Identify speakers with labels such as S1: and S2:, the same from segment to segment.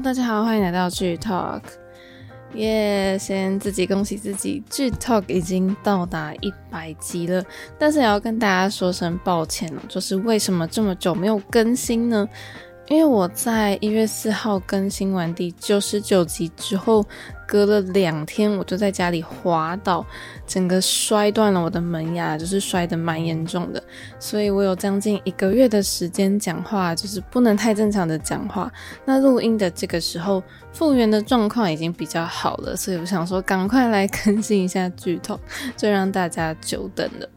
S1: 大家好，欢迎来到剧 Talk。耶，先自己恭喜自己，剧 Talk 已经到达一百集了，但是也要跟大家说声抱歉了，就是为什么这么久没有更新呢？因为我在一月四号更新完第九十九集之后，隔了两天我就在家里滑倒，整个摔断了我的门牙，就是摔得蛮严重的，所以我有将近一个月的时间讲话就是不能太正常的讲话。那录音的这个时候，复原的状况已经比较好了，所以我想说赶快来更新一下剧透，就让大家久等了。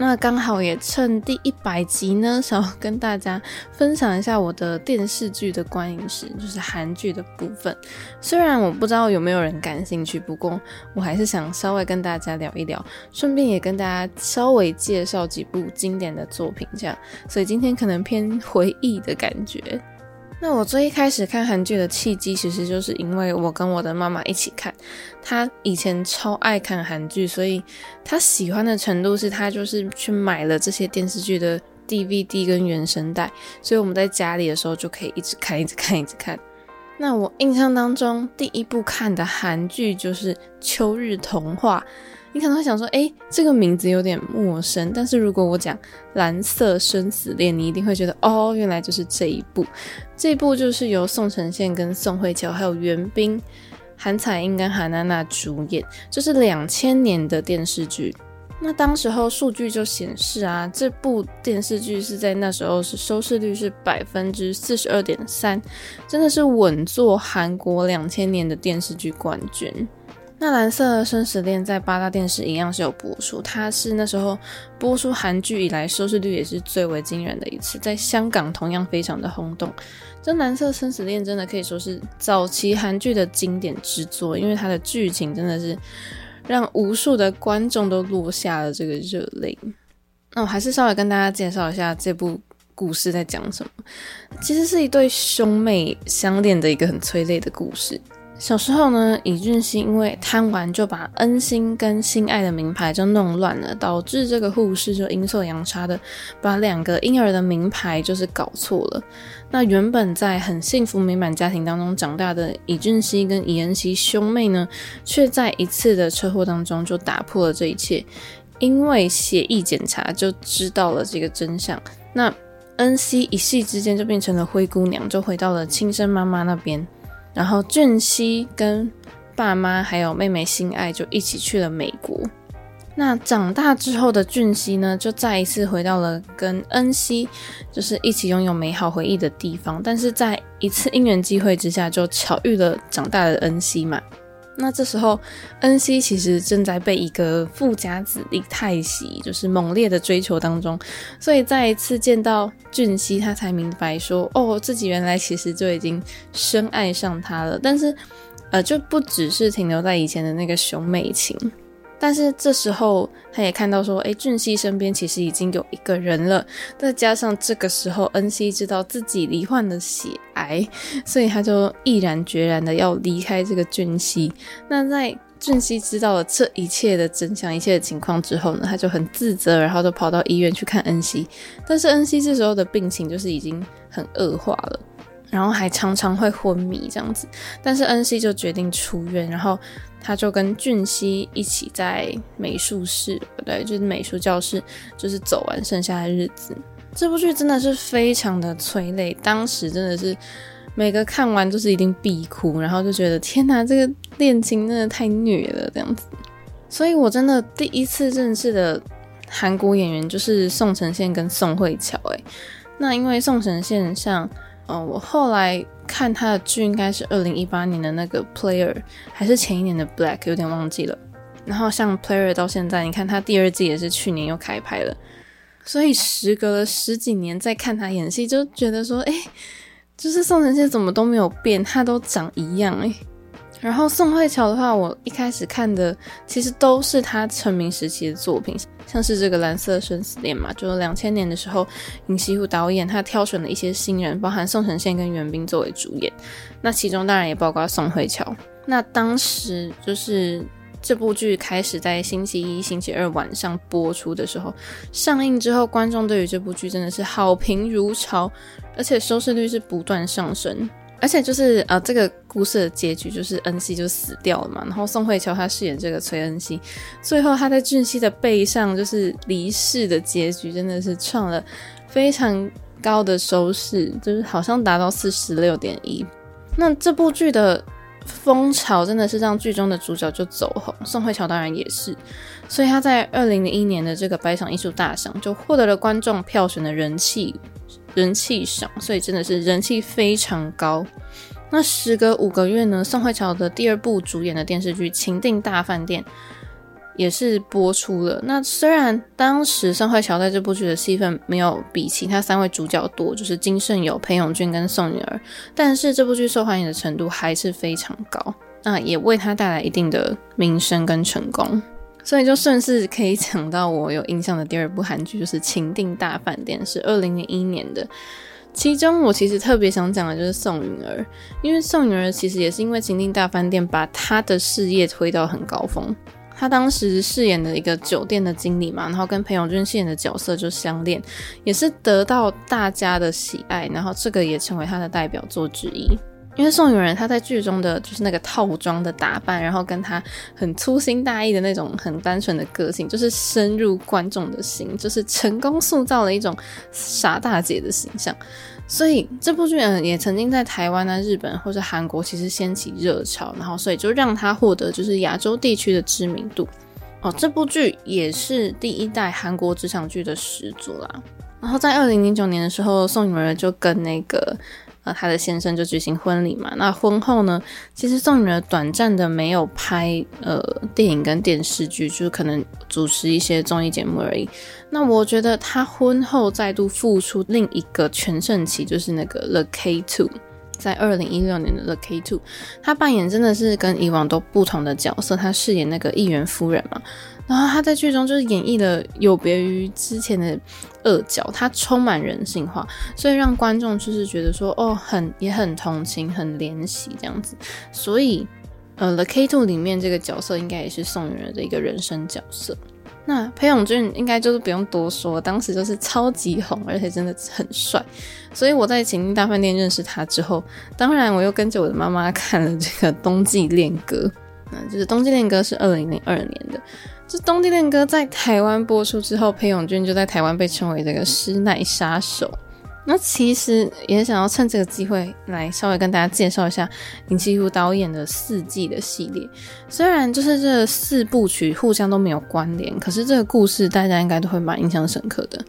S1: 那刚好也趁第一百集呢，想要跟大家分享一下我的电视剧的观影史，就是韩剧的部分。虽然我不知道有没有人感兴趣，不过我还是想稍微跟大家聊一聊，顺便也跟大家稍微介绍几部经典的作品，这样。所以今天可能偏回忆的感觉。那我最一开始看韩剧的契机，其实就是因为我跟我的妈妈一起看，她以前超爱看韩剧，所以她喜欢的程度是她就是去买了这些电视剧的 DVD 跟原声带，所以我们在家里的时候就可以一直看，一直看，一直看。那我印象当中第一部看的韩剧就是《秋日童话》。你可能会想说，诶，这个名字有点陌生。但是如果我讲《蓝色生死恋》，你一定会觉得，哦，原来就是这一部。这一部就是由宋承宪跟宋慧乔还有元彬、韩彩英跟韩娜娜主演，就是两千年的电视剧。那当时候数据就显示啊，这部电视剧是在那时候是收视率是百分之四十二点三，真的是稳坐韩国两千年的电视剧冠军。那蓝色生死恋在八大电视一样是有播出，它是那时候播出韩剧以来收视率也是最为惊人的一次，在香港同样非常的轰动。这蓝色生死恋真的可以说是早期韩剧的经典之作，因为它的剧情真的是让无数的观众都落下了这个热泪。那我还是稍微跟大家介绍一下这部故事在讲什么，其实是一对兄妹相恋的一个很催泪的故事。小时候呢，尹俊熙因为贪玩，就把恩星跟心爱的名牌就弄乱了，导致这个护士就阴错阳差的把两个婴儿的名牌就是搞错了。那原本在很幸福美满家庭当中长大的尹俊熙跟尹恩熙兄妹呢，却在一次的车祸当中就打破了这一切，因为血液检查就知道了这个真相。那恩熙一夕之间就变成了灰姑娘，就回到了亲生妈妈那边。然后俊熙跟爸妈还有妹妹心爱就一起去了美国。那长大之后的俊熙呢，就再一次回到了跟恩熙就是一起拥有美好回忆的地方。但是在一次因缘机会之下，就巧遇了长大的恩熙嘛。那这时候恩熙其实正在被一个富家子弟泰熙就是猛烈的追求当中，所以再一次见到俊熙，他才明白说，哦，自己原来其实就已经深爱上他了。但是，呃，就不只是停留在以前的那个兄妹情。但是这时候，他也看到说，诶，俊熙身边其实已经有一个人了。再加上这个时候，恩熙知道自己罹患了血癌，所以他就毅然决然的要离开这个俊熙。那在俊熙知道了这一切的真相、一切的情况之后呢，他就很自责，然后就跑到医院去看恩熙。但是恩熙这时候的病情就是已经很恶化了。然后还常常会昏迷这样子，但是恩熙就决定出院，然后他就跟俊熙一起在美术室，对，就是美术教室，就是走完剩下的日子。这部剧真的是非常的催泪，当时真的是每个看完就是一定必哭，然后就觉得天哪，这个恋情真的太虐了这样子。所以我真的第一次认识的韩国演员就是宋承宪跟宋慧乔，诶，那因为宋承宪像。哦，我后来看他的剧应该是二零一八年的那个 Player，还是前一年的 Black，有点忘记了。然后像 Player 到现在，你看他第二季也是去年又开拍了，所以时隔了十几年再看他演戏，就觉得说，哎，就是宋承宪怎么都没有变，他都长一样哎。然后宋慧乔的话，我一开始看的其实都是她成名时期的作品，像是这个《蓝色生死恋》嘛，就是两千年的时候，尹锡悦导演他挑选了一些新人，包含宋承宪跟元彬作为主演，那其中当然也包括宋慧乔。那当时就是这部剧开始在星期一、星期二晚上播出的时候，上映之后，观众对于这部剧真的是好评如潮，而且收视率是不断上升。而且就是呃，这个故事的结局就是恩熙就死掉了嘛，然后宋慧乔她饰演这个崔恩熙，最后她在俊熙的背上就是离世的结局，真的是创了非常高的收视，就是好像达到四十六点一。那这部剧的风潮真的是让剧中的主角就走红，宋慧乔当然也是，所以她在二零零一年的这个百想艺术大赏就获得了观众票选的人气。人气上，所以真的是人气非常高。那时隔五个月呢，宋慧乔的第二部主演的电视剧《情定大饭店》也是播出了。那虽然当时宋慧乔在这部剧的戏份没有比其他三位主角多，就是金圣友、裴勇俊跟宋允儿，但是这部剧受欢迎的程度还是非常高，那也为他带来一定的名声跟成功。所以就顺势可以讲到我有印象的第二部韩剧，就是《情定大饭店》，是二零零一年的。其中我其实特别想讲的就是宋允儿，因为宋允儿其实也是因为《情定大饭店》把她的事业推到很高峰。她当时饰演的一个酒店的经理嘛，然后跟裴勇俊饰演的角色就相恋，也是得到大家的喜爱，然后这个也成为她的代表作之一。因为宋允儿她在剧中的就是那个套装的打扮，然后跟她很粗心大意的那种很单纯的个性，就是深入观众的心，就是成功塑造了一种傻大姐的形象。所以这部剧嗯也曾经在台湾啊、日本或者韩国其实掀起热潮，然后所以就让她获得就是亚洲地区的知名度。哦，这部剧也是第一代韩国职场剧的始祖啦。然后在二零零九年的时候，宋允儿就跟那个。呃，他的先生就举行婚礼嘛。那婚后呢，其实宋女儿短暂的没有拍呃电影跟电视剧，就是可能主持一些综艺节目而已。那我觉得他婚后再度复出另一个全盛期，就是那个《The K Two》。在二零一六年的《The K Two》，他扮演真的是跟以往都不同的角色。他饰演那个议员夫人嘛，然后他在剧中就是演绎的有别于之前的恶角，他充满人性化，所以让观众就是觉得说，哦，很也很同情，很怜惜这样子。所以，呃，《The K Two》里面这个角色应该也是宋允儿的一个人生角色。那裴勇俊应该就是不用多说，当时就是超级红，而且真的很帅，所以我在情定大饭店认识他之后，当然我又跟着我的妈妈看了这个《冬季恋歌》，嗯，就是《冬季恋歌》是二零零二年的，这《冬地恋歌》在台湾播出之后，裴勇俊就在台湾被称为这个师奶杀手。那其实也想要趁这个机会来稍微跟大家介绍一下林奇儒导演的四季的系列。虽然就是这四部曲互相都没有关联，可是这个故事大家应该都会蛮印象深刻的。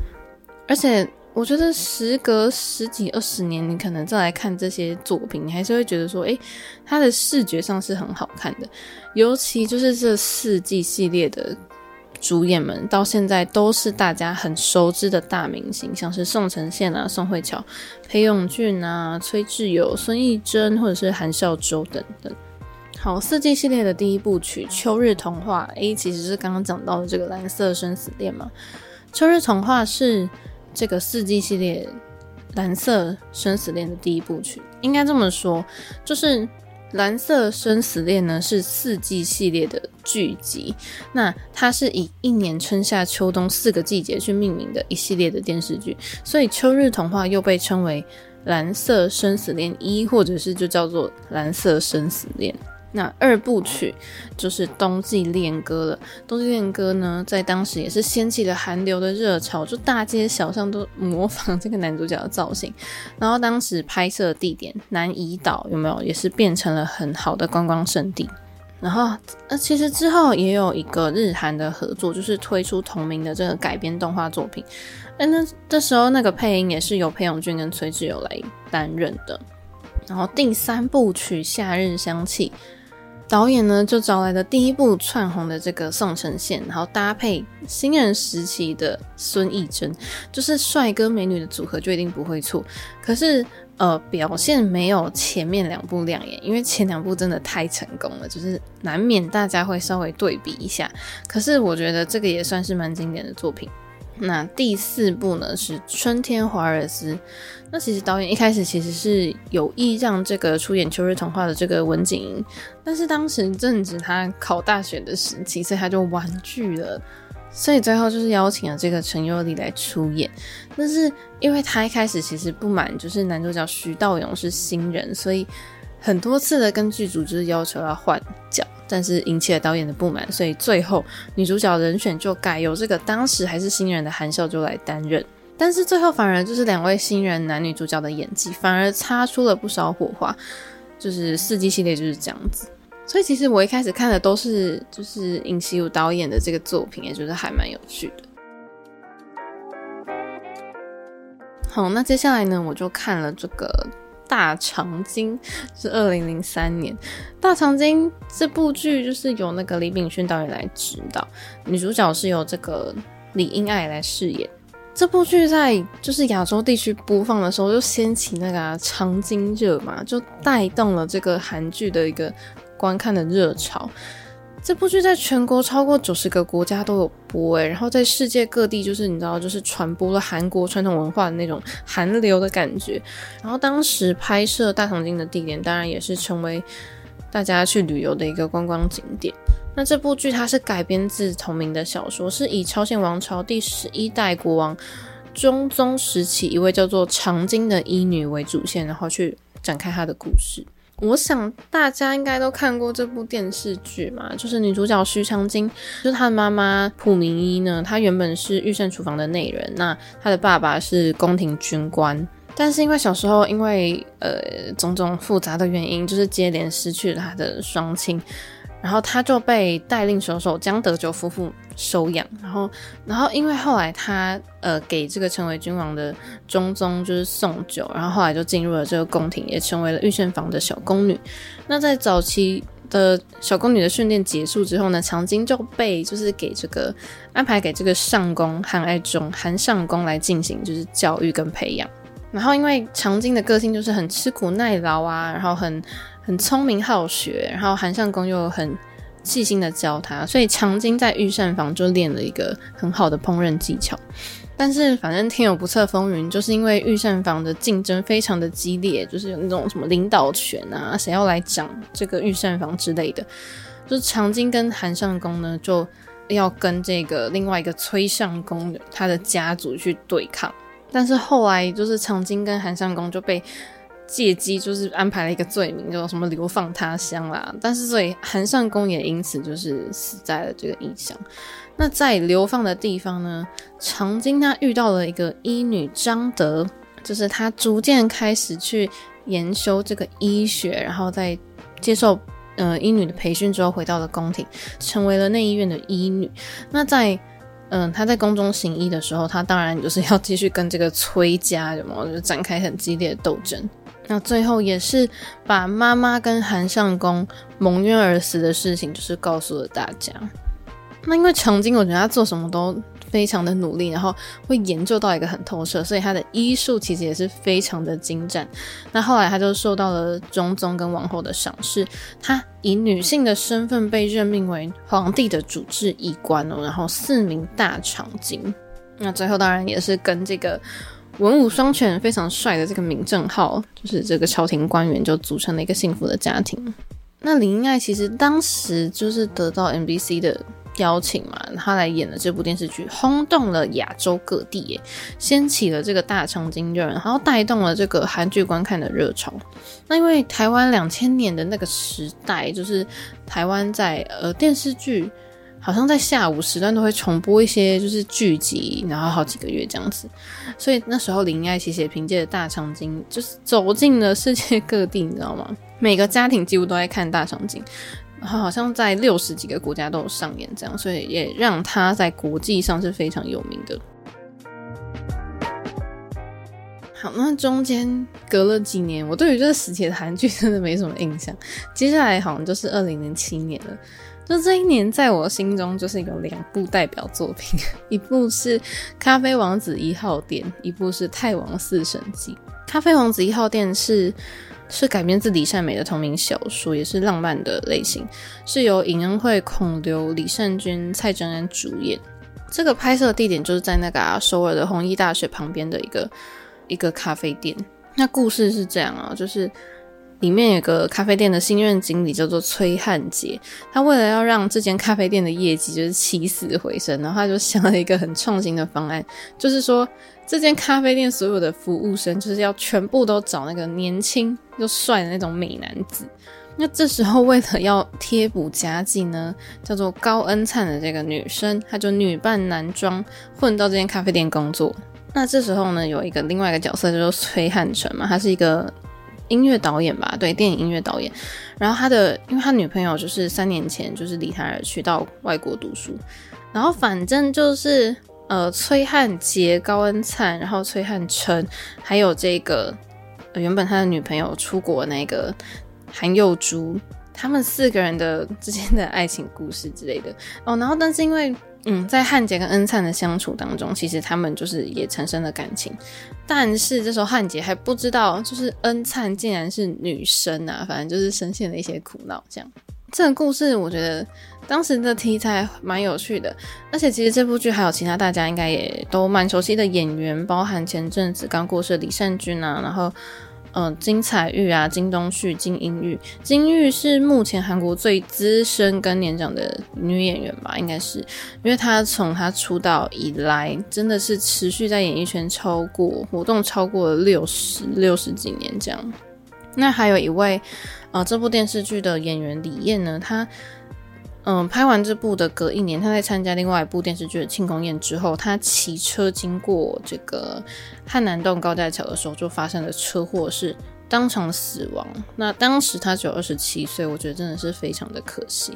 S1: 而且我觉得时隔十几二十年，你可能再来看这些作品，你还是会觉得说，诶，它的视觉上是很好看的。尤其就是这四季系列的。主演们到现在都是大家很熟知的大明星，像是宋承宪啊、宋慧乔、裴勇俊啊、崔智友、孙艺珍或者是韩孝周等等。好，四季系列的第一部曲《秋日童话》A 其实是刚刚讲到的这个蓝色生死恋嘛，《秋日童话》是这个四季系列蓝色生死恋的第一部曲，应该这么说，就是。蓝色生死恋呢是四季系列的剧集，那它是以一年春夏秋冬四个季节去命名的一系列的电视剧，所以秋日童话又被称为蓝色生死恋一，或者是就叫做蓝色生死恋。那二部曲就是冬季恋歌了。冬季恋歌呢，在当时也是掀起了韩流的热潮，就大街小巷都模仿这个男主角的造型。然后当时拍摄地点南怡岛有没有，也是变成了很好的观光胜地。然后呃，其实之后也有一个日韩的合作，就是推出同名的这个改编动画作品。哎，那这时候那个配音也是由裴勇俊跟崔智友来担任的。然后第三部曲《夏日香气》。导演呢，就找来了第一部窜红的这个宋承宪，然后搭配新人时期的孙艺珍，就是帅哥美女的组合就一定不会错。可是呃，表现没有前面两部亮眼，因为前两部真的太成功了，就是难免大家会稍微对比一下。可是我觉得这个也算是蛮经典的作品。那第四部呢，是《春天华尔兹》。那其实导演一开始其实是有意让这个出演《秋日童话》的这个文景英，但是当时正值他考大学的时期，所以他就婉拒了。所以最后就是邀请了这个陈佑丽来出演。但是因为他一开始其实不满，就是男主角徐道勇是新人，所以很多次的跟剧组就是要求要换角，但是引起了导演的不满，所以最后女主角人选就改由这个当时还是新人的韩孝周来担任。但是最后反而就是两位新人男女主角的演技反而擦出了不少火花，就是四季系列就是这样子。所以其实我一开始看的都是就是尹锡武导演的这个作品，也觉得还蛮有趣的。好，那接下来呢，我就看了这个《大长今》，是二零零三年《大长今》这部剧，就是由那个李炳勋导演来指导，女主角是由这个李英爱来饰演。这部剧在就是亚洲地区播放的时候，就掀起那个、啊、长今热嘛，就带动了这个韩剧的一个。观看的热潮，这部剧在全国超过九十个国家都有播诶，然后在世界各地就是你知道，就是传播了韩国传统文化的那种韩流的感觉。然后当时拍摄《大长今》的地点，当然也是成为大家去旅游的一个观光景点。那这部剧它是改编自同名的小说，是以朝鲜王朝第十一代国王中宗时期一位叫做长今的医女为主线，然后去展开他的故事。我想大家应该都看过这部电视剧嘛，就是女主角徐长卿，就是她的妈妈朴明依呢，她原本是御膳厨房的内人，那她的爸爸是宫廷军官，但是因为小时候因为呃种种复杂的原因，就是接连失去了她的双亲。然后他就被代令首首江德久夫妇收养，然后，然后因为后来他呃给这个成为君王的中宗就是送酒，然后后来就进入了这个宫廷，也成为了御膳房的小宫女。那在早期的小宫女的训练结束之后呢，长今就被就是给这个安排给这个上宫韩爱忠韩上宫来进行就是教育跟培养。然后因为长今的个性就是很吃苦耐劳啊，然后很。很聪明好学，然后韩相公又很细心的教他，所以长今在御膳房就练了一个很好的烹饪技巧。但是反正天有不测风云，就是因为御膳房的竞争非常的激烈，就是有那种什么领导权啊，谁要来掌这个御膳房之类的，就是长今跟韩相公呢就要跟这个另外一个崔相公他的家族去对抗。但是后来就是长今跟韩相公就被。借机就是安排了一个罪名，叫什么流放他乡啦。但是所以韩相公也因此就是死在了这个异乡。那在流放的地方呢，长今他遇到了一个医女张德，就是他逐渐开始去研修这个医学，然后在接受呃医女的培训之后，回到了宫廷，成为了内医院的医女。那在嗯，他在宫中行医的时候，他当然就是要继续跟这个崔家什么，就展开很激烈的斗争。那最后也是把妈妈跟韩相公蒙冤而死的事情，就是告诉了大家。那因为长今，我觉得他做什么都非常的努力，然后会研究到一个很透彻，所以他的医术其实也是非常的精湛。那后来他就受到了中宗跟王后的赏识，他以女性的身份被任命为皇帝的主治医官哦，然后四名大长今。那最后当然也是跟这个。文武双全、非常帅的这个闵正浩，就是这个朝廷官员，就组成了一个幸福的家庭。那林英爱其实当时就是得到 MBC 的邀请嘛，他来演了这部电视剧，轰动了亚洲各地，耶，掀起了这个大长今热，然后带动了这个韩剧观看的热潮。那因为台湾两千年的那个时代，就是台湾在呃电视剧。好像在下午时段都会重播一些就是剧集，然后好几个月这样子，所以那时候林爱其实也凭借着大长今，就是走进了世界各地，你知道吗？每个家庭几乎都在看大长今，然后好像在六十几个国家都有上演这样，所以也让他在国际上是非常有名的。好，那中间隔了几年，我对于这个时期的韩剧真的没什么印象。接下来好像就是二零零七年了。就这一年，在我心中就是有两部代表作品，一部是《咖啡王子一号店》，一部是《太王四神记》。《咖啡王子一号店》是是改编自李善美的同名小说，也是浪漫的类型，是由尹恩惠、孔刘、李善均、蔡贞安主演。这个拍摄地点就是在那个、首尔的弘毅大学旁边的一个一个咖啡店。那故事是这样啊，就是。里面有个咖啡店的新任经理叫做崔汉杰，他为了要让这间咖啡店的业绩就是起死回生，然后他就想了一个很创新的方案，就是说这间咖啡店所有的服务生就是要全部都找那个年轻又帅的那种美男子。那这时候为了要贴补家计呢，叫做高恩灿的这个女生，她就女扮男装混到这间咖啡店工作。那这时候呢，有一个另外一个角色叫做崔汉成嘛，他是一个音乐导演吧，对，电影音乐导演。然后他的，因为他女朋友就是三年前就是离他而去到外国读书，然后反正就是呃，崔汉杰、高恩灿，然后崔汉成，还有这个、原本他的女朋友出国那个韩宥珠，他们四个人的之间的爱情故事之类的哦。然后但是因为。嗯，在汉杰跟恩灿的相处当中，其实他们就是也产生了感情，但是这时候汉杰还不知道，就是恩灿竟然是女生啊，反正就是深陷了一些苦恼。这样，这个故事我觉得当时的题材蛮有趣的，而且其实这部剧还有其他大家应该也都蛮熟悉的演员，包含前阵子刚过世的李善均啊，然后。嗯、金彩玉啊，金东旭、金英玉，金玉是目前韩国最资深跟年长的女演员吧，应该是，因为她从她出道以来，真的是持续在演艺圈超过活动超过了六十六十几年这样。那还有一位，呃，这部电视剧的演员李艳呢，她。嗯，拍完这部的隔一年，他在参加另外一部电视剧的庆功宴之后，他骑车经过这个汉南洞高架桥的时候，就发生了车祸，是当场死亡。那当时他只有二十七岁，我觉得真的是非常的可惜。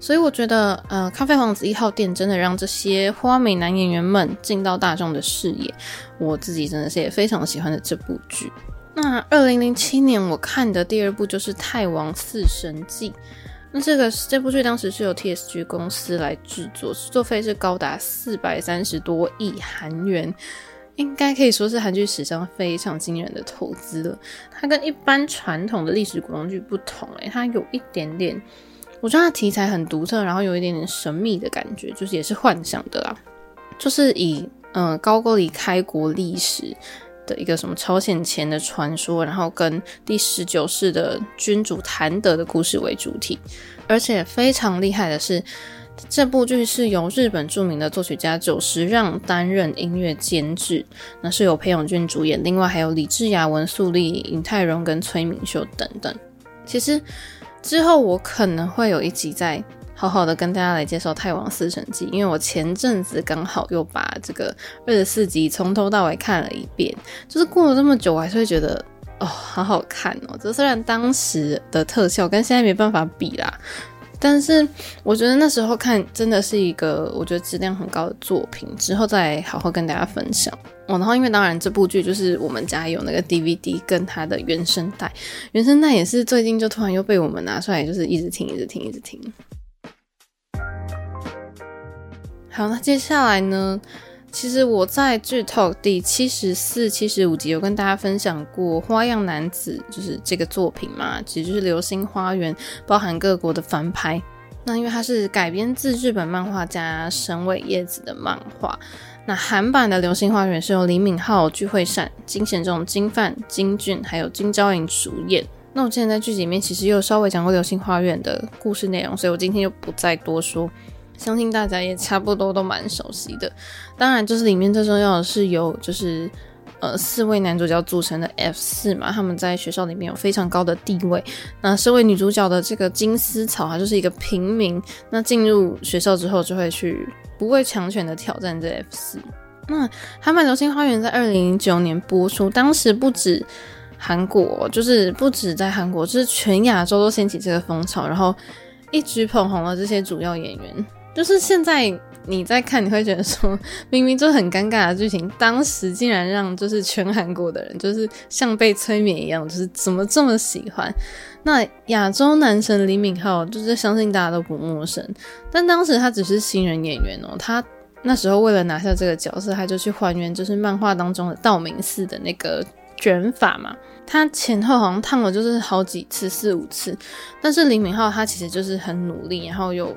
S1: 所以我觉得，呃，咖啡王子一号店真的让这些花美男演员们进到大众的视野，我自己真的是也非常喜欢的这部剧。那二零零七年我看的第二部就是《泰王四神记》。这个这部剧当时是由 TSG 公司来制作，制作费是高达四百三十多亿韩元，应该可以说是韩剧史上非常惊人的投资了。它跟一般传统的历史古装剧不同，诶，它有一点点，我觉得它题材很独特，然后有一点点神秘的感觉，就是也是幻想的啦，就是以嗯、高句丽开国历史。的一个什么朝鲜前的传说，然后跟第十九世的君主谭德的故事为主体，而且非常厉害的是，这部剧是由日本著名的作曲家久石让担任音乐监制，那是由裴勇俊主演，另外还有李智雅、文素利、尹泰荣跟崔敏秀等等。其实之后我可能会有一集在。好好的跟大家来介绍《太王四神记》，因为我前阵子刚好又把这个二十四集从头到尾看了一遍，就是过了这么久，我还是会觉得哦，好好看哦。这虽然当时的特效跟现在没办法比啦，但是我觉得那时候看真的是一个我觉得质量很高的作品。之后再好好跟大家分享哦。然后因为当然这部剧就是我们家有那个 DVD 跟它的原声带，原声带也是最近就突然又被我们拿出来，就是一直听，一直听，一直听。好，那接下来呢？其实我在剧 Talk 第七十四、七十五集有跟大家分享过《花样男子》，就是这个作品嘛，其实就是《流星花园》，包含各国的翻拍。那因为它是改编自日本漫画家神尾叶子的漫画，那韩版的《流星花园》是由李敏镐、具惠善、金贤重、金范、金俊还有金昭颖主演。那我之前在剧集里面其实又稍微讲过《流星花园》的故事内容，所以我今天就不再多说。相信大家也差不多都蛮熟悉的，当然就是里面最重要的是由就是呃四位男主角组成的 F 四嘛，他们在学校里面有非常高的地位。那身为女主角的这个金丝草，她就是一个平民，那进入学校之后就会去不畏强权的挑战这 F 四。那《韩版流星花园》在二零零九年播出，当时不止韩国，就是不止在韩国，就是全亚洲都掀起这个风潮，然后一举捧红了这些主要演员。就是现在你在看，你会觉得说，明明就很尴尬的剧情，当时竟然让就是全韩国的人就是像被催眠一样，就是怎么这么喜欢？那亚洲男神李敏镐，就是相信大家都不陌生，但当时他只是新人演员哦，他那时候为了拿下这个角色，他就去还原就是漫画当中的道明寺的那个卷发嘛，他前后好像烫了就是好几次四五次，但是李敏镐他其实就是很努力，然后又。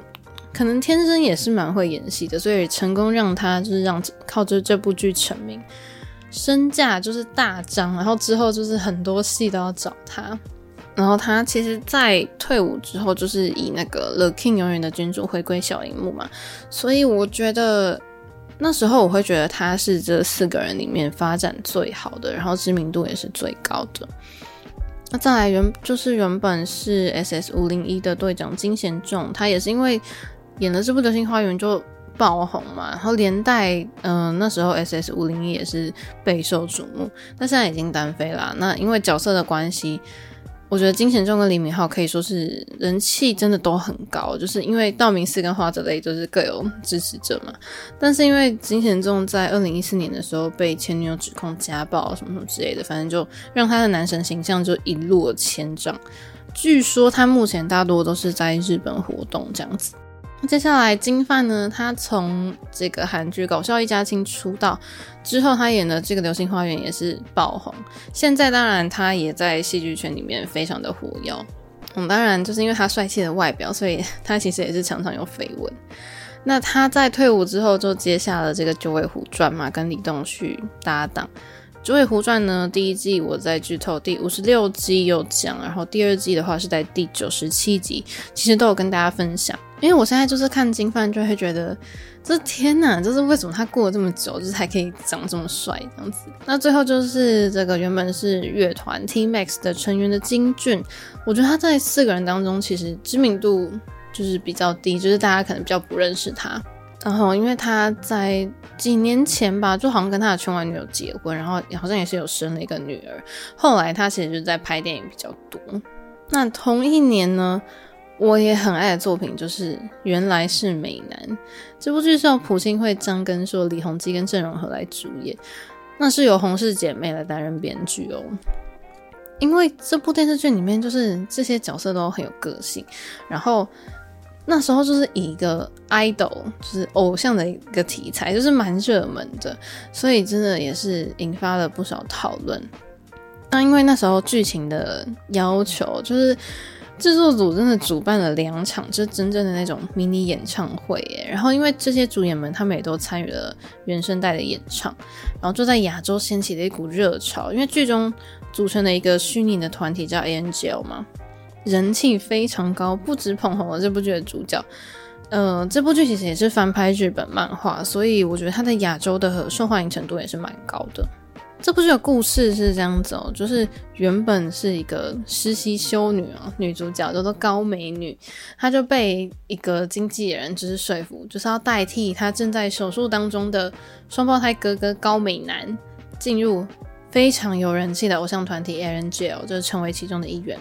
S1: 可能天生也是蛮会演戏的，所以成功让他就是让靠着这部剧成名，身价就是大涨，然后之后就是很多戏都要找他。然后他其实，在退伍之后，就是以那个《The King》永远的君主回归小荧幕嘛，所以我觉得那时候我会觉得他是这四个人里面发展最好的，然后知名度也是最高的。那再来原就是原本是 SS 五零一的队长金贤重，他也是因为演了这部《流星花园》就爆红嘛，然后连带嗯、那时候 SS 五零一也是备受瞩目，但现在已经单飞啦。那因为角色的关系。我觉得金贤重跟李敏镐可以说是人气真的都很高，就是因为道明寺跟花泽类就是各有支持者嘛。但是因为金贤重在二零一四年的时候被前女友指控家暴什么什么之类的，反正就让他的男神形象就一落千丈。据说他目前大多都是在日本活动这样子。接下来金范呢，他从这个韩剧《搞笑一家亲》出道之后，他演的这个《流星花园》也是爆红。现在当然他也在戏剧圈里面非常的活跃。嗯，当然就是因为他帅气的外表，所以他其实也是常常有绯闻。那他在退伍之后就接下了这个《九尾狐传》嘛，跟李栋旭搭档。《九尾狐传》呢，第一季我在剧透第五十六集有讲，然后第二季的话是在第九十七集，其实都有跟大家分享。因为我现在就是看金范，就会觉得，这天哪，就是为什么他过了这么久，就是还可以长这么帅这样子。那最后就是这个原本是乐团 T-Max 的成员的金俊，我觉得他在四个人当中其实知名度就是比较低，就是大家可能比较不认识他。然后因为他在几年前吧，就好像跟他的圈外女友结婚，然后好像也是有生了一个女儿。后来他其实就在拍电影比较多。那同一年呢，我也很爱的作品就是《原来是美男》这部剧，是由朴信惠、张根硕、李弘基跟郑容和来主演，那是由洪氏姐妹来担任编剧哦。因为这部电视剧里面就是这些角色都很有个性，然后那时候就是以一个 idol 就是偶像的一个题材，就是蛮热门的，所以真的也是引发了不少讨论。那因为那时候剧情的要求就是。制作组真的主办了两场，就是真正的那种迷你演唱会。然后因为这些主演们他们也都参与了原声带的演唱，然后就在亚洲掀起了一股热潮。因为剧中组成了一个虚拟的团体叫 Angel 嘛，人气非常高，不止捧红了这部剧的主角。呃，这部剧其实也是翻拍日本漫画，所以我觉得它在亚洲的受欢迎程度也是蛮高的。这部剧的故事是这样子哦，就是原本是一个实习修女啊，女主角叫做高美女，她就被一个经纪人就是说服，就是要代替她正在手术当中的双胞胎哥哥高美男，进入非常有人气的偶像团体 Angel，就是成为其中的一员。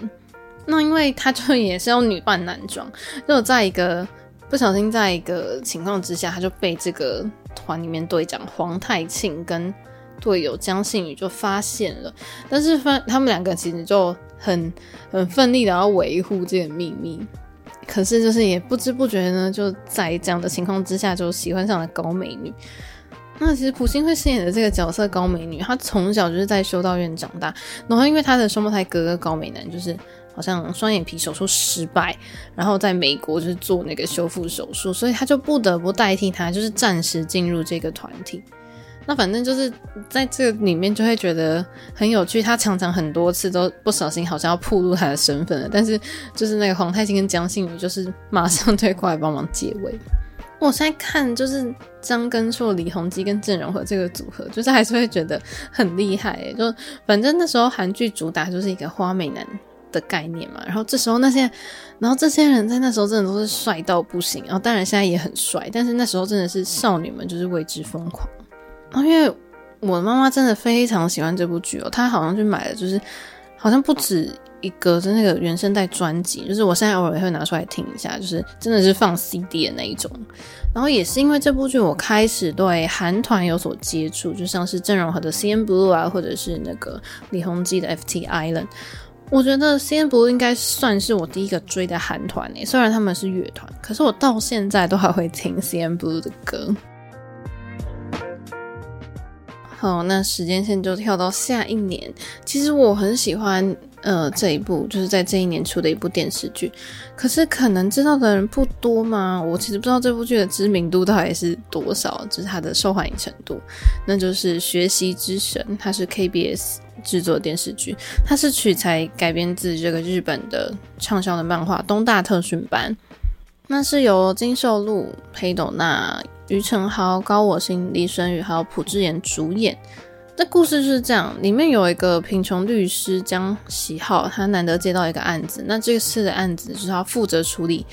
S1: 那因为他就也是要女扮男装，就在一个不小心，在一个情况之下，他就被这个团里面队长黄太庆跟队友江信宇就发现了，但是发他们两个其实就很很奋力的要维护这个秘密，可是就是也不知不觉呢，就在这样的情况之下就喜欢上了高美女。那其实朴信惠饰演的这个角色高美女，她从小就是在修道院长大，然后因为她的双胞胎哥哥高美男就是好像双眼皮手术失败，然后在美国就是做那个修复手术，所以他就不得不代替他，就是暂时进入这个团体。那反正就是在这个里面就会觉得很有趣，他常常很多次都不小心好像要暴露他的身份了，但是就是那个黄太庆跟江信宇就是马上推过来帮忙解围。我现在看就是张根硕、李弘基跟郑容和这个组合，就是还是会觉得很厉害欸。就反正那时候韩剧主打就是一个花美男的概念嘛，然后这时候那些，然后这些人在那时候真的都是帅到不行，然后当然现在也很帅，但是那时候真的是少女们就是为之疯狂。因为我的妈妈真的非常喜欢这部剧哦，她好像去买了，就是好像不止一个，就那个原声带专辑，就是我现在偶尔也会拿出来听一下，就是真的是放 CD 的那一种。然后也是因为这部剧，我开始对韩团有所接触，就像是郑容和的 CNBLUE 啊，或者是那个李弘基的 FT Island。我觉得 CNBLUE 应该算是我第一个追的韩团诶，虽然他们是乐团，可是我到现在都还会听 CNBLUE 的歌。好，那时间线就跳到下一年。其实我很喜欢呃这一部，就是在这一年出的一部电视剧。可是可能知道的人不多嘛，我其实不知道这部剧的知名度到底是多少，就是它的受欢迎程度。那就是《学习之神》，它是 KBS 制作电视剧，它是取材改编自这个日本的畅销的漫画《东大特训班》，那是由金秀鹿、裴斗娜、于承豪、高我心、李玄宇还有朴智妍主演。这故事就是这样，里面有一个贫穷律师江喜浩，他难得接到一个案子，那这次的案子就是他负责处理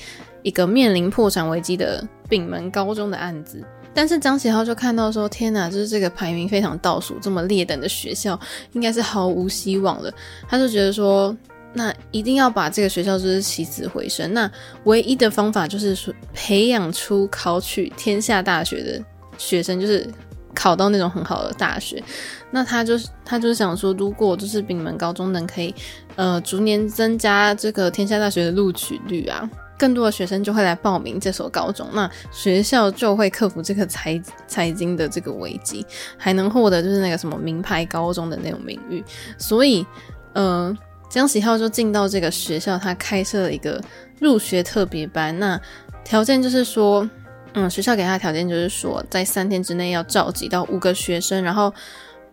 S1: 一个面临破产危机的丙门高中的案子。但是江喜浩就看到说：“天哪，就是这个排名非常倒数、这么劣等的学校，应该是毫无希望了。”他就觉得说：“那一定要把这个学校就是起死回生。那唯一的方法就是说，培养出考取天下大学的学生，就是。”考到那种很好的大学，那他就是他就是想说，如果就是丙门高中能可以，呃，逐年增加这个天下大学的录取率啊，更多的学生就会来报名这所高中，那学校就会克服这个财财经的这个危机，还能获得就是那个什么名牌高中的那种名誉。所以，呃，江喜浩就进到这个学校，他开设了一个入学特别班，那条件就是说。嗯，学校给他的条件就是说，在三天之内要召集到五个学生，然后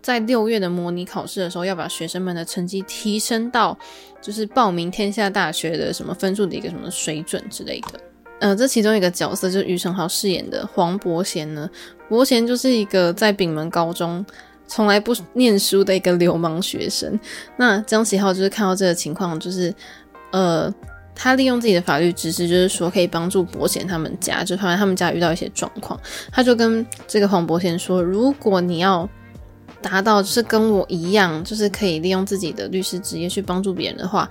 S1: 在六月的模拟考试的时候，要把学生们的成绩提升到就是报名天下大学的什么分数的一个什么水准之类的。呃，这其中一个角色就是于承豪饰演的黄伯贤呢，伯贤就是一个在丙门高中从来不念书的一个流氓学生。那江喜浩就是看到这个情况，就是呃。他利用自己的法律知识，就是说可以帮助伯贤他们家，就发现他们家遇到一些状况，他就跟这个黄伯贤说：“如果你要达到就是跟我一样，就是可以利用自己的律师职业去帮助别人的话，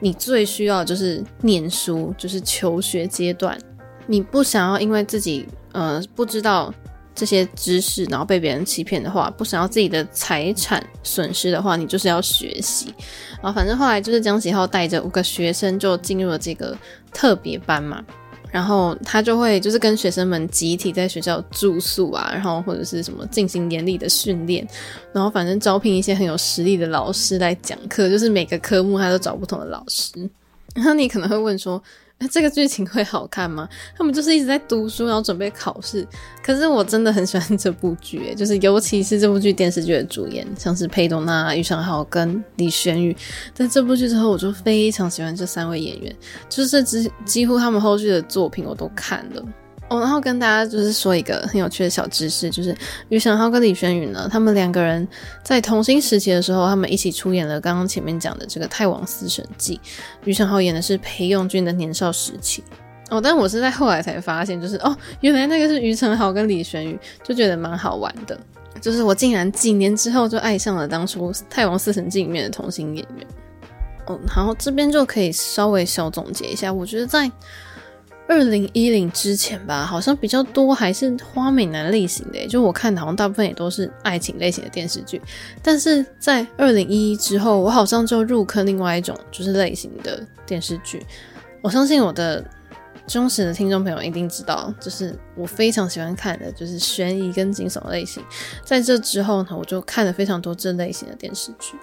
S1: 你最需要就是念书，就是求学阶段，你不想要因为自己呃不知道。”这些知识，然后被别人欺骗的话，不想要自己的财产损失的话，你就是要学习。然后反正后来就是江喜浩带着五个学生就进入了这个特别班嘛，然后他就会就是跟学生们集体在学校住宿啊，然后或者是什么进行严厉的训练，然后反正招聘一些很有实力的老师来讲课，就是每个科目他都找不同的老师。然后你可能会问说，那这个剧情会好看吗？他们就是一直在读书，然后准备考试。可是我真的很喜欢这部剧，就是尤其是这部剧电视剧的主演，像是裴斗娜、余承浩跟李玄宇。在这部剧之后，我就非常喜欢这三位演员，就是几几乎他们后续的作品我都看了。哦，然后跟大家就是说一个很有趣的小知识，就是于承豪跟李玄宇呢，他们两个人在童星时期的时候，他们一起出演了刚刚前面讲的这个《太王四神记》。于承豪演的是裴勇俊的年少时期。哦，但我是在后来才发现，就是哦，原来那个是于承豪跟李玄宇，就觉得蛮好玩的。就是我竟然几年之后就爱上了当初《太王四神记》里面的童星演员。哦，然后这边就可以稍微小总结一下，我觉得在。二零一零之前吧，好像比较多还是花美男类型的，就我看的好像大部分也都是爱情类型的电视剧。但是在二零一一之后，我好像就入坑另外一种就是类型的电视剧。我相信我的忠实的听众朋友一定知道，就是我非常喜欢看的就是悬疑跟惊悚类型。在这之后呢，我就看了非常多这类型的电视剧。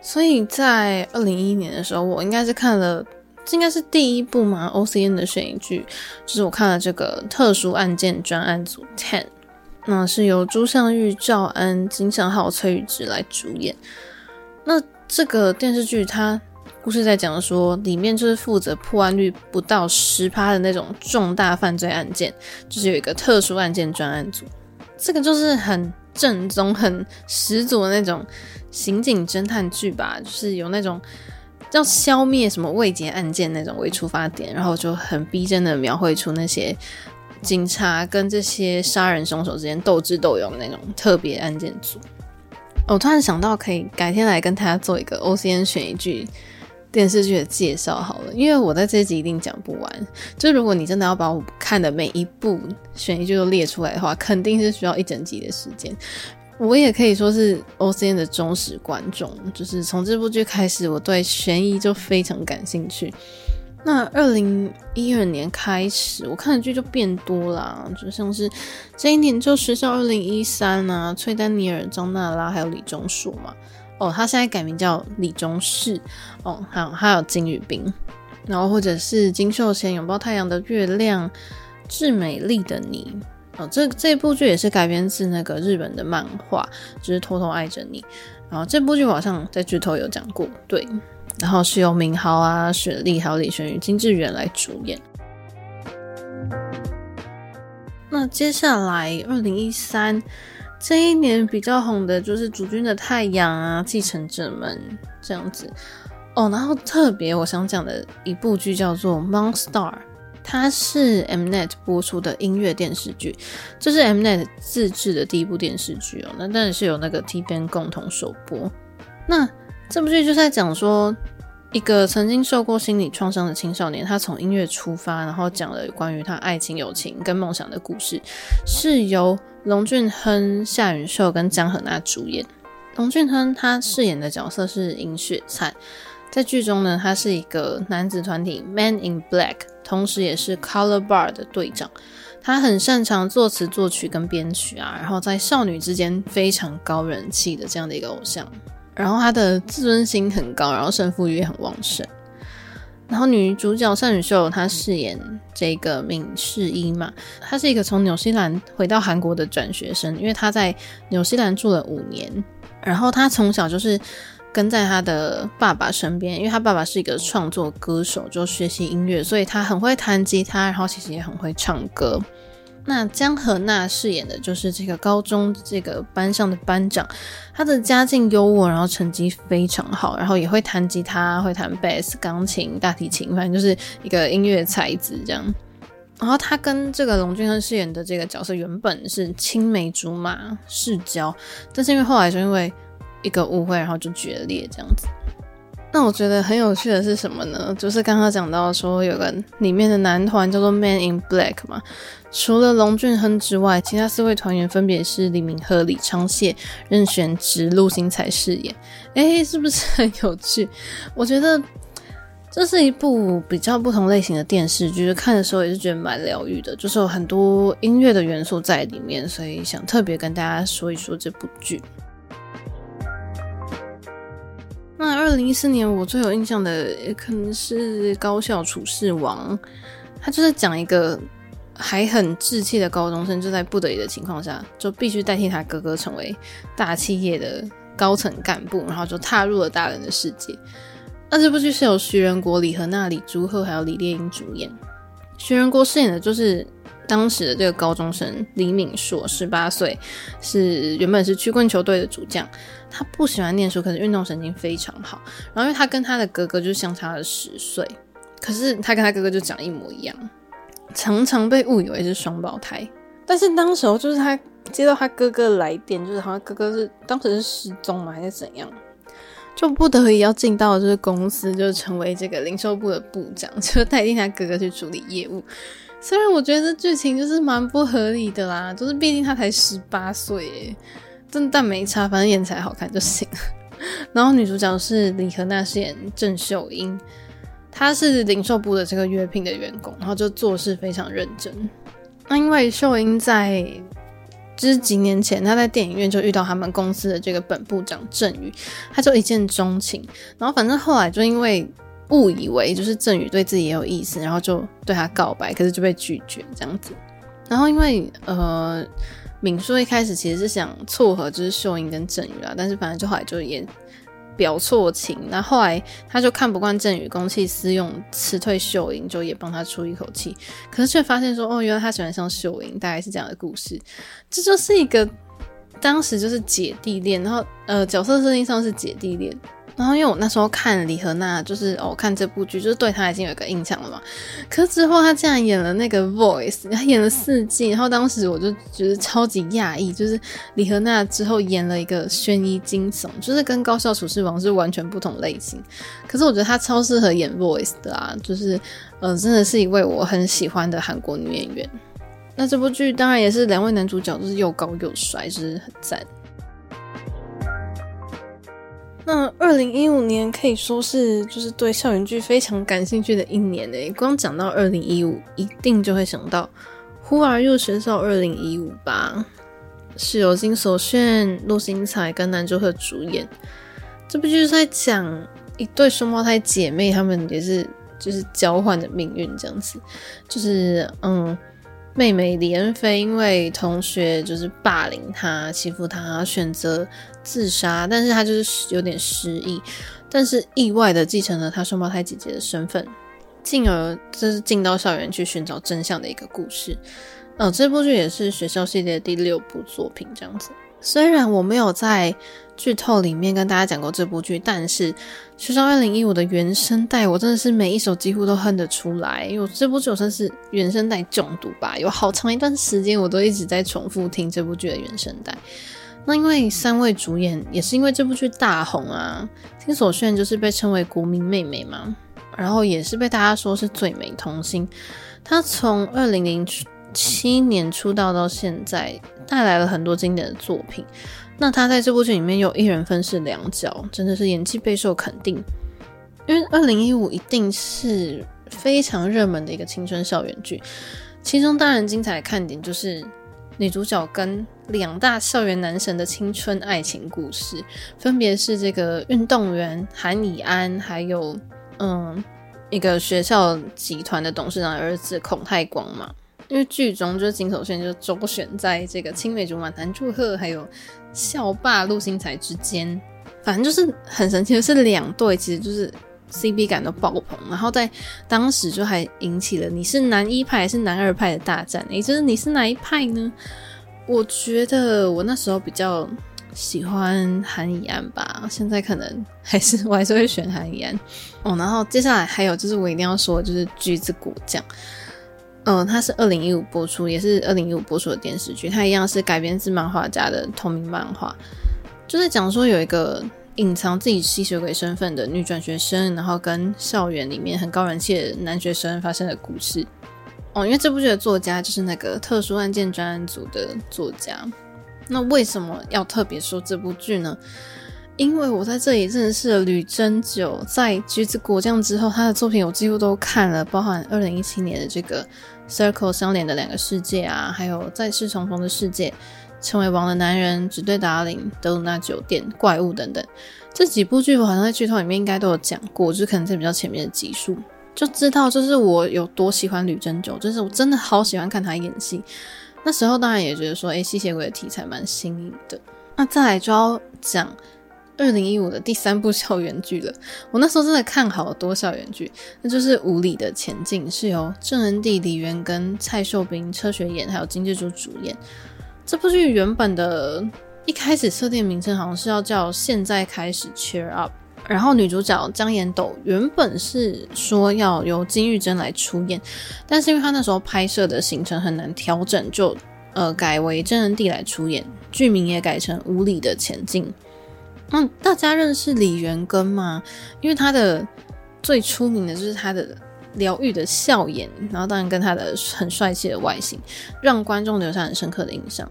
S1: 所以在二零一一年的时候，我应该是看了。这应该是第一部嘛？OCN 的悬疑剧，就是我看了这个特殊案件专案组 Ten，那是由朱相玉、赵安、金相浩、崔宇植来主演。那这个电视剧它故事在讲说，里面就是负责破案率不到十趴的那种重大犯罪案件，就是有一个特殊案件专案组，这个就是很正宗、很十足的那种刑警侦探剧吧，就是有那种。要消灭什么未解案件那种为出发点，然后就很逼真的描绘出那些警察跟这些杀人凶手之间斗智斗勇的那种特别案件组。我突然想到，可以改天来跟大家做一个 OCN 悬疑剧电视剧的介绍好了，因为我在这集一定讲不完。就如果你真的要把我看的每一部悬疑剧都列出来的话，肯定是需要一整集的时间。我也可以说是 OCN 的忠实观众，就是从这部剧开始，我对悬疑就非常感兴趣。那二零一二年开始，我看的剧就变多了，就像是这一年就学校二零一三啊，崔丹尼尔、张娜拉还有李钟硕嘛。哦，他现在改名叫李钟士。哦，还有还有金宇彬，然后或者是金秀贤拥抱太阳的月亮，致美丽的你。哦，这这部剧也是改编自那个日本的漫画，就是《偷偷爱着你》。然后这部剧我好像在剧透有讲过，对。然后是由明豪啊、雪莉还有李玄宇、金智媛来主演。那接下来二零一三这一年比较红的就是《主君的太阳》啊，《继承者们》这样子哦。然后特别我想讲的一部剧叫做《Monster》，它是 Mnet 播出的音乐电视剧，这是 Mnet 自制的第一部电视剧哦。那当然是由那个 TBN 共同首播。那这部剧就在讲说，一个曾经受过心理创伤的青少年，他从音乐出发，然后讲了关于他爱情、友情跟梦想的故事，是由龙俊亨、夏允秀跟姜河那主演。龙俊亨他饰演的角色是尹雪灿，在剧中呢，他是一个男子团体 Man in Black，同时也是 Color Bar 的队长。他很擅长作词、作曲跟编曲啊，然后在少女之间非常高人气的这样的一个偶像。然后他的自尊心很高，然后胜负欲也很旺盛。然后女主角单允秀她饰演这个闵世一嘛，她是一个从纽西兰回到韩国的转学生，因为她在纽西兰住了五年。然后她从小就是跟在他的爸爸身边，因为他爸爸是一个创作歌手，就学习音乐，所以他很会弹吉他，然后其实也很会唱歌。那姜河那饰演的就是这个高中这个班上的班长，他的家境优渥，然后成绩非常好，然后也会弹吉他，会弹贝斯、钢琴、大提琴，反正就是一个音乐才子这样。然后他跟这个龙俊亨饰演的这个角色原本是青梅竹马世交，但是因为后来就因为一个误会，然后就决裂这样子。那我觉得很有趣的是什么呢？就是刚刚讲到说有个里面的男团叫做 Man in Black 嘛，除了龙俊亨之外，其他四位团员分别是李敏赫、李昌燮、任玄植、陆星材饰演。诶，是不是很有趣？我觉得这是一部比较不同类型的电视剧，看的时候也是觉得蛮疗愈的，就是有很多音乐的元素在里面，所以想特别跟大家说一说这部剧。那二零一四年我最有印象的也可能是《高校处事王》，他就是讲一个还很稚气的高中生，就在不得已的情况下，就必须代替他哥哥成为大企业的高层干部，然后就踏入了大人的世界。那这部剧是由徐仁国、李荷娜、李朱赫还有李烈英主演，徐仁国饰演的就是。当时的这个高中生李敏硕，十八岁，是原本是曲棍球队的主将。他不喜欢念书，可是运动神经非常好。然后因为他跟他的哥哥就相差了十岁，可是他跟他哥哥就长一模一样，常常被误以为是双胞胎。但是当时候就是他接到他哥哥来电，就是好像哥哥是当时是失踪嘛，还是怎样，就不得已要进到就是公司，就成为这个零售部的部长，就代替他哥哥去处理业务。虽然我觉得这剧情就是蛮不合理的啦，就是毕竟他才十八岁，但没差，反正演起来好看就行。然后女主角是李荷娜饰演郑秀英，她是零售部的这个约聘的员工，然后就做事非常认真。那因为秀英在就是几年前，她在电影院就遇到他们公司的这个本部长郑宇，她就一见钟情，然后反正后来就因为。误以为就是郑宇对自己也有意思，然后就对他告白，可是就被拒绝这样子。然后因为呃，敏硕一开始其实是想撮合就是秀英跟郑宇啦，但是反正就后来就也表错情。那后，来他就看不惯郑宇公器私用，辞退秀英，就也帮他出一口气。可是却发现说，哦，原来他喜欢上秀英，大概是这样的故事。这就是一个当时就是姐弟恋，然后呃，角色设定上是姐弟恋。然后因为我那时候看李荷娜，就是我、哦、看这部剧，就是对她已经有一个印象了嘛。可是之后她竟然演了那个 Voice，她演了四季，然后当时我就觉得超级讶异，就是李荷娜之后演了一个悬疑惊悚，就是跟高校处事王是完全不同类型。可是我觉得她超适合演 Voice 的啊，就是呃，真的是一位我很喜欢的韩国女演员。那这部剧当然也是两位男主角都是又高又帅，就是很赞。那二零一五年可以说是就是对校园剧非常感兴趣的一年诶，光讲到二零一五，一定就会想到《忽而又学校二零一五》吧，是由金所炫、陆星材跟南柱赫主演。这部剧是在讲一对双胞胎姐妹，她们也是就是交换的命运这样子，就是嗯，妹妹李恩菲因为同学就是霸凌她、欺负她，选择自杀，但是他就是有点失忆，但是意外的继承了他双胞胎姐姐的身份，进而就是进到校园去寻找真相的一个故事。哦，这部剧也是学校系列第六部作品，这样子。虽然我没有在剧透里面跟大家讲过这部剧，但是《学校二零一五》的原声带，我真的是每一首几乎都哼得出来。因为我这部剧我算是原声带中毒吧，有好长一段时间我都一直在重复听这部剧的原声带。那因为三位主演也是因为这部剧大红啊，金所炫就是被称为国民妹妹嘛，然后也是被大家说是最美童星。她从二零零七年出道到现在，带来了很多经典的作品。那她在这部剧里面又一人分饰两角，真的是演技备受肯定。因为二零一五一定是非常热门的一个青春校园剧，其中当然精彩的看点就是女主角跟两大校园男神的青春爱情故事，分别是这个运动员韩以安，还有嗯一个学校集团的董事长的儿子孔太光嘛。因为剧中就是金所炫就周旋在这个青梅竹马南柱赫还有校霸陆星材之间，反正就是很神奇的是两对其实就是 CP 感都爆棚，然后在当时就还引起了你是男一派还是男二派的大战，也就是你是哪一派呢？我觉得我那时候比较喜欢韩以安吧，现在可能还是我还是会选韩以安哦。然后接下来还有就是我一定要说就是橘子果酱。嗯，它是二零一五播出，也是二零一五播出的电视剧。它一样是改编自漫画家的同名漫画，就是讲说有一个隐藏自己吸血鬼身份的女转学生，然后跟校园里面很高人气的男学生发生的故事。哦，因为这部剧的作家就是那个特殊案件专案组的作家。那为什么要特别说这部剧呢？因为我在这里认识了吕真九，在橘子果酱之后，他的作品我几乎都看了，包含二零一七年的这个 Circle 相连的两个世界啊，还有再世重逢的世界，成为王的男人，只对达令，德鲁纳酒店，怪物等等，这几部剧我好像在剧透里面应该都有讲过，就是可能在比较前面的集数就知道，就是我有多喜欢吕珍九，就是我真的好喜欢看他演戏。那时候当然也觉得说，哎，吸血鬼的题材蛮新颖的。那再来就要讲。二零一五的第三部校园剧了，我那时候真的看好多校园剧，那就是《无理的前进》，是由郑恩地、李元根、蔡秀彬、车学演还有金志洙主演。这部剧原本的一开始设定名称好像是要叫《现在开始 Cheer Up》，然后女主角姜妍斗原本是说要由金玉珍来出演，但是因为她那时候拍摄的行程很难调整，就呃改为真人地来出演，剧名也改成《无理的前进》。嗯，大家认识李元根吗？因为他的最出名的就是他的疗愈的笑颜，然后当然跟他的很帅气的外形，让观众留下很深刻的印象。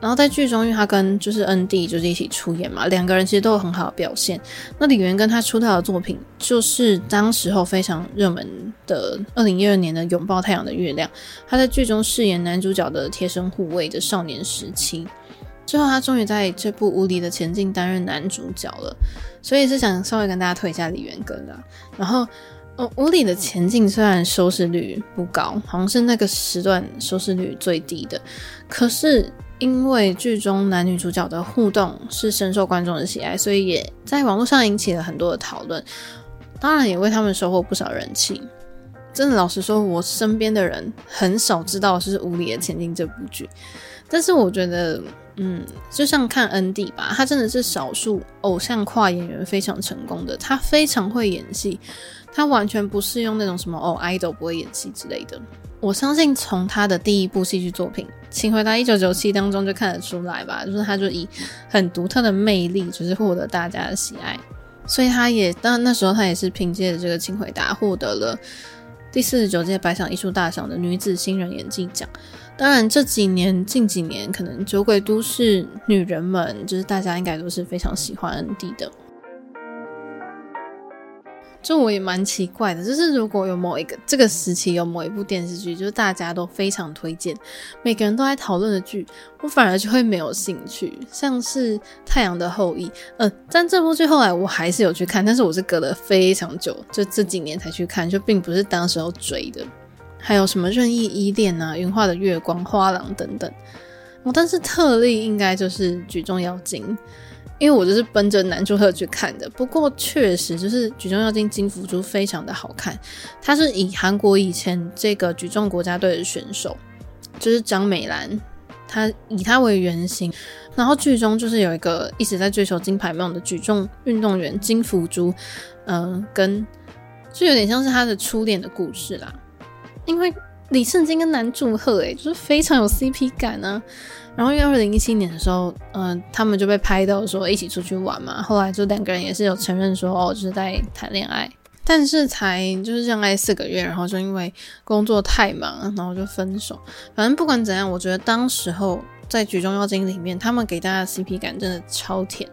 S1: 然后在剧中，因为他跟就是恩地就是一起出演嘛，两个人其实都有很好的表现。那李元跟他出道的作品就是当时候非常热门的二零一二年的《拥抱太阳的月亮》，他在剧中饰演男主角的贴身护卫的少年时期。之后，他终于在这部《无理的前进》担任男主角了，所以是想稍微跟大家推一下李元根啦。然后，哦，《无理的前进》虽然收视率不高，好像是那个时段收视率最低的，可是因为剧中男女主角的互动是深受观众的喜爱，所以也在网络上引起了很多的讨论，当然也为他们收获不少人气。真的，老实说，我身边的人很少知道是《无理的前进》这部剧，但是我觉得。嗯，就像看恩地吧，他真的是少数偶像跨演员非常成功的。他非常会演戏，他完全不是用那种什么哦，idol 不会演戏之类的。我相信从他的第一部戏剧作品《请回答一九九七》当中就看得出来吧，就是他就以很独特的魅力，就是获得大家的喜爱。所以他也，当然那时候他也是凭借着这个《请回答》获得了第四十九届百想艺术大赏的女子新人演技奖。当然，这几年近几年，可能酒鬼都市女人们，就是大家应该都是非常喜欢恩地的。就我也蛮奇怪的，就是如果有某一个这个时期有某一部电视剧，就是大家都非常推荐，每个人都在讨论的剧，我反而就会没有兴趣。像是《太阳的后裔》，嗯，但这部剧后来我还是有去看，但是我是隔了非常久，就这几年才去看，就并不是当时候追的。还有什么任意依恋啊、云画的月光、花郎等等。哦，但是特例应该就是《举重妖精》，因为我就是奔着男主角去看的。不过确实就是《举重妖精》金福珠非常的好看，他是以韩国以前这个举重国家队的选手，就是张美兰，他以他为原型，然后剧中就是有一个一直在追求金牌梦的举重运动员金福珠，嗯、跟就有点像是他的初恋的故事啦，因为。李圣经跟南柱赫，诶，就是非常有 CP 感呢、啊。然后因为二零一七年的时候，嗯、他们就被拍到说一起出去玩嘛。后来就两个人也是有承认说，哦，就是在谈恋爱。但是才就是相爱四个月，然后就因为工作太忙，然后就分手。反正不管怎样，我觉得当时候在《举重妖精》里面，他们给大家的 CP 感真的超甜。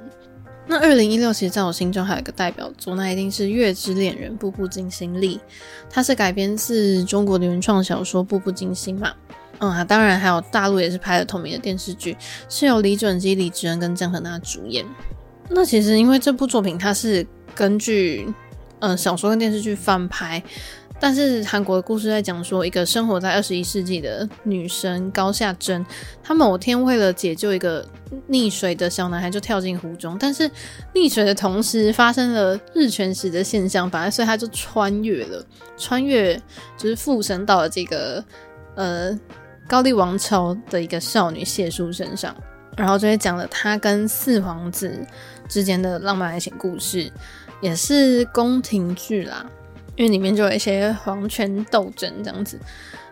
S1: 那二零一六其实在我心中还有一个代表作，那一定是《月之恋人》步步惊心力，它是改编自中国的原创小说《步步惊心》嘛。嗯，当然还有大陆也是拍了同名的电视剧，是由李准基、李智恩跟姜河娜主演。那其实因为这部作品它是根据嗯、小说跟电视剧翻拍。但是韩国的故事在讲说，一个生活在二十一世纪的女生高夏珍，她某天为了解救一个溺水的小男孩，就跳进湖中。但是溺水的同时发生了日全食的现象，反而所以她就穿越了，穿越就是附身到了这个呃高丽王朝的一个少女谢淑身上，然后就会讲了她跟四皇子之间的浪漫爱情故事，也是宫廷剧啦。因为里面就有一些皇权斗争这样子，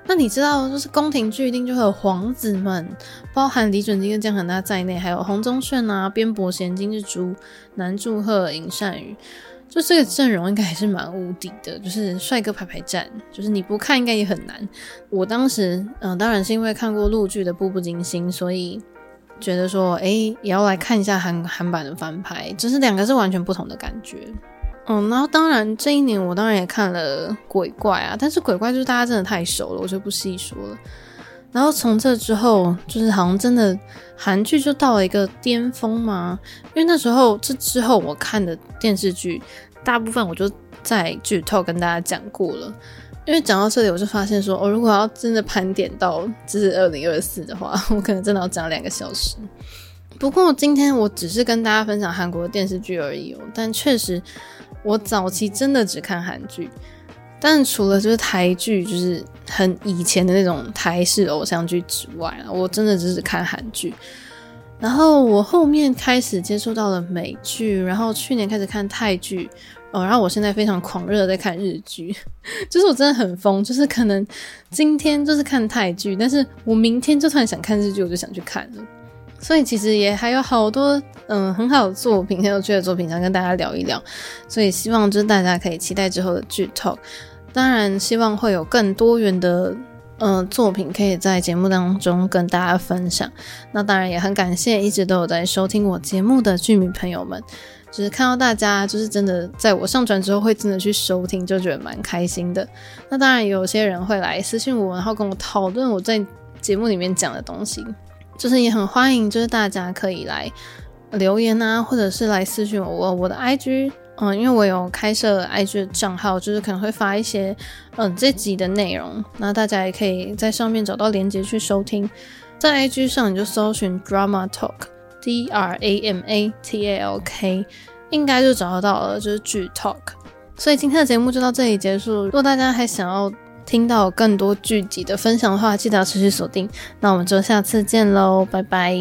S1: 那你知道，就是宫廷剧一定就会有皇子们，包含李准基跟姜河那在内，还有洪宗炫啊、边伯贤、金日洙、南柱赫、尹善宇，就这个阵容应该还是蛮无敌的，就是帅哥排排站，就是你不看应该也很难。我当时，嗯、呃，当然是因为看过陆剧的《步步惊心》，所以觉得说，哎，也要来看一下韩韩版的翻拍，就是两个是完全不同的感觉。嗯，然后当然这一年我当然也看了鬼怪啊，但是鬼怪就是大家真的太熟了，我就不细说了。然后从这之后，就是好像真的韩剧就到了一个巅峰嘛，因为那时候这之后我看的电视剧大部分我就在剧透跟大家讲过了。因为讲到这里，我就发现说，我、哦、如果要真的盘点到就是二零二四的话，我可能真的要讲两个小时。不过今天我只是跟大家分享韩国的电视剧而已哦，但确实。我早期真的只看韩剧，但除了就是台剧，就是很以前的那种台式偶像剧之外啊，我真的只是看韩剧。然后我后面开始接触到了美剧，然后去年开始看泰剧，哦，然后我现在非常狂热的在看日剧，就是我真的很疯，就是可能今天就是看泰剧，但是我明天就算想看日剧，我就想去看了。所以其实也还有好多嗯很好的作品，很有趣的作品想跟大家聊一聊，所以希望就是大家可以期待之后的剧透。当然希望会有更多元的嗯、作品可以在节目当中跟大家分享。那当然也很感谢一直都有在收听我节目的剧迷朋友们，就是看到大家就是真的在我上传之后会真的去收听，就觉得蛮开心的。那当然有些人会来私信我，然后跟我讨论我在节目里面讲的东西。就是也很欢迎，就是大家可以来留言啊，或者是来私信我，我我的 IG，嗯，因为我有开设 IG 的账号，就是可能会发一些嗯这集的内容，那大家也可以在上面找到链接去收听。在 IG 上你就搜寻 Drama Talk，D R A M A T A L K，应该就找得到了，就是剧 Talk。所以今天的节目就到这里结束。如果大家还想要，听到更多剧集的分享的话，记得要持续锁定。那我们就下次见喽，拜拜。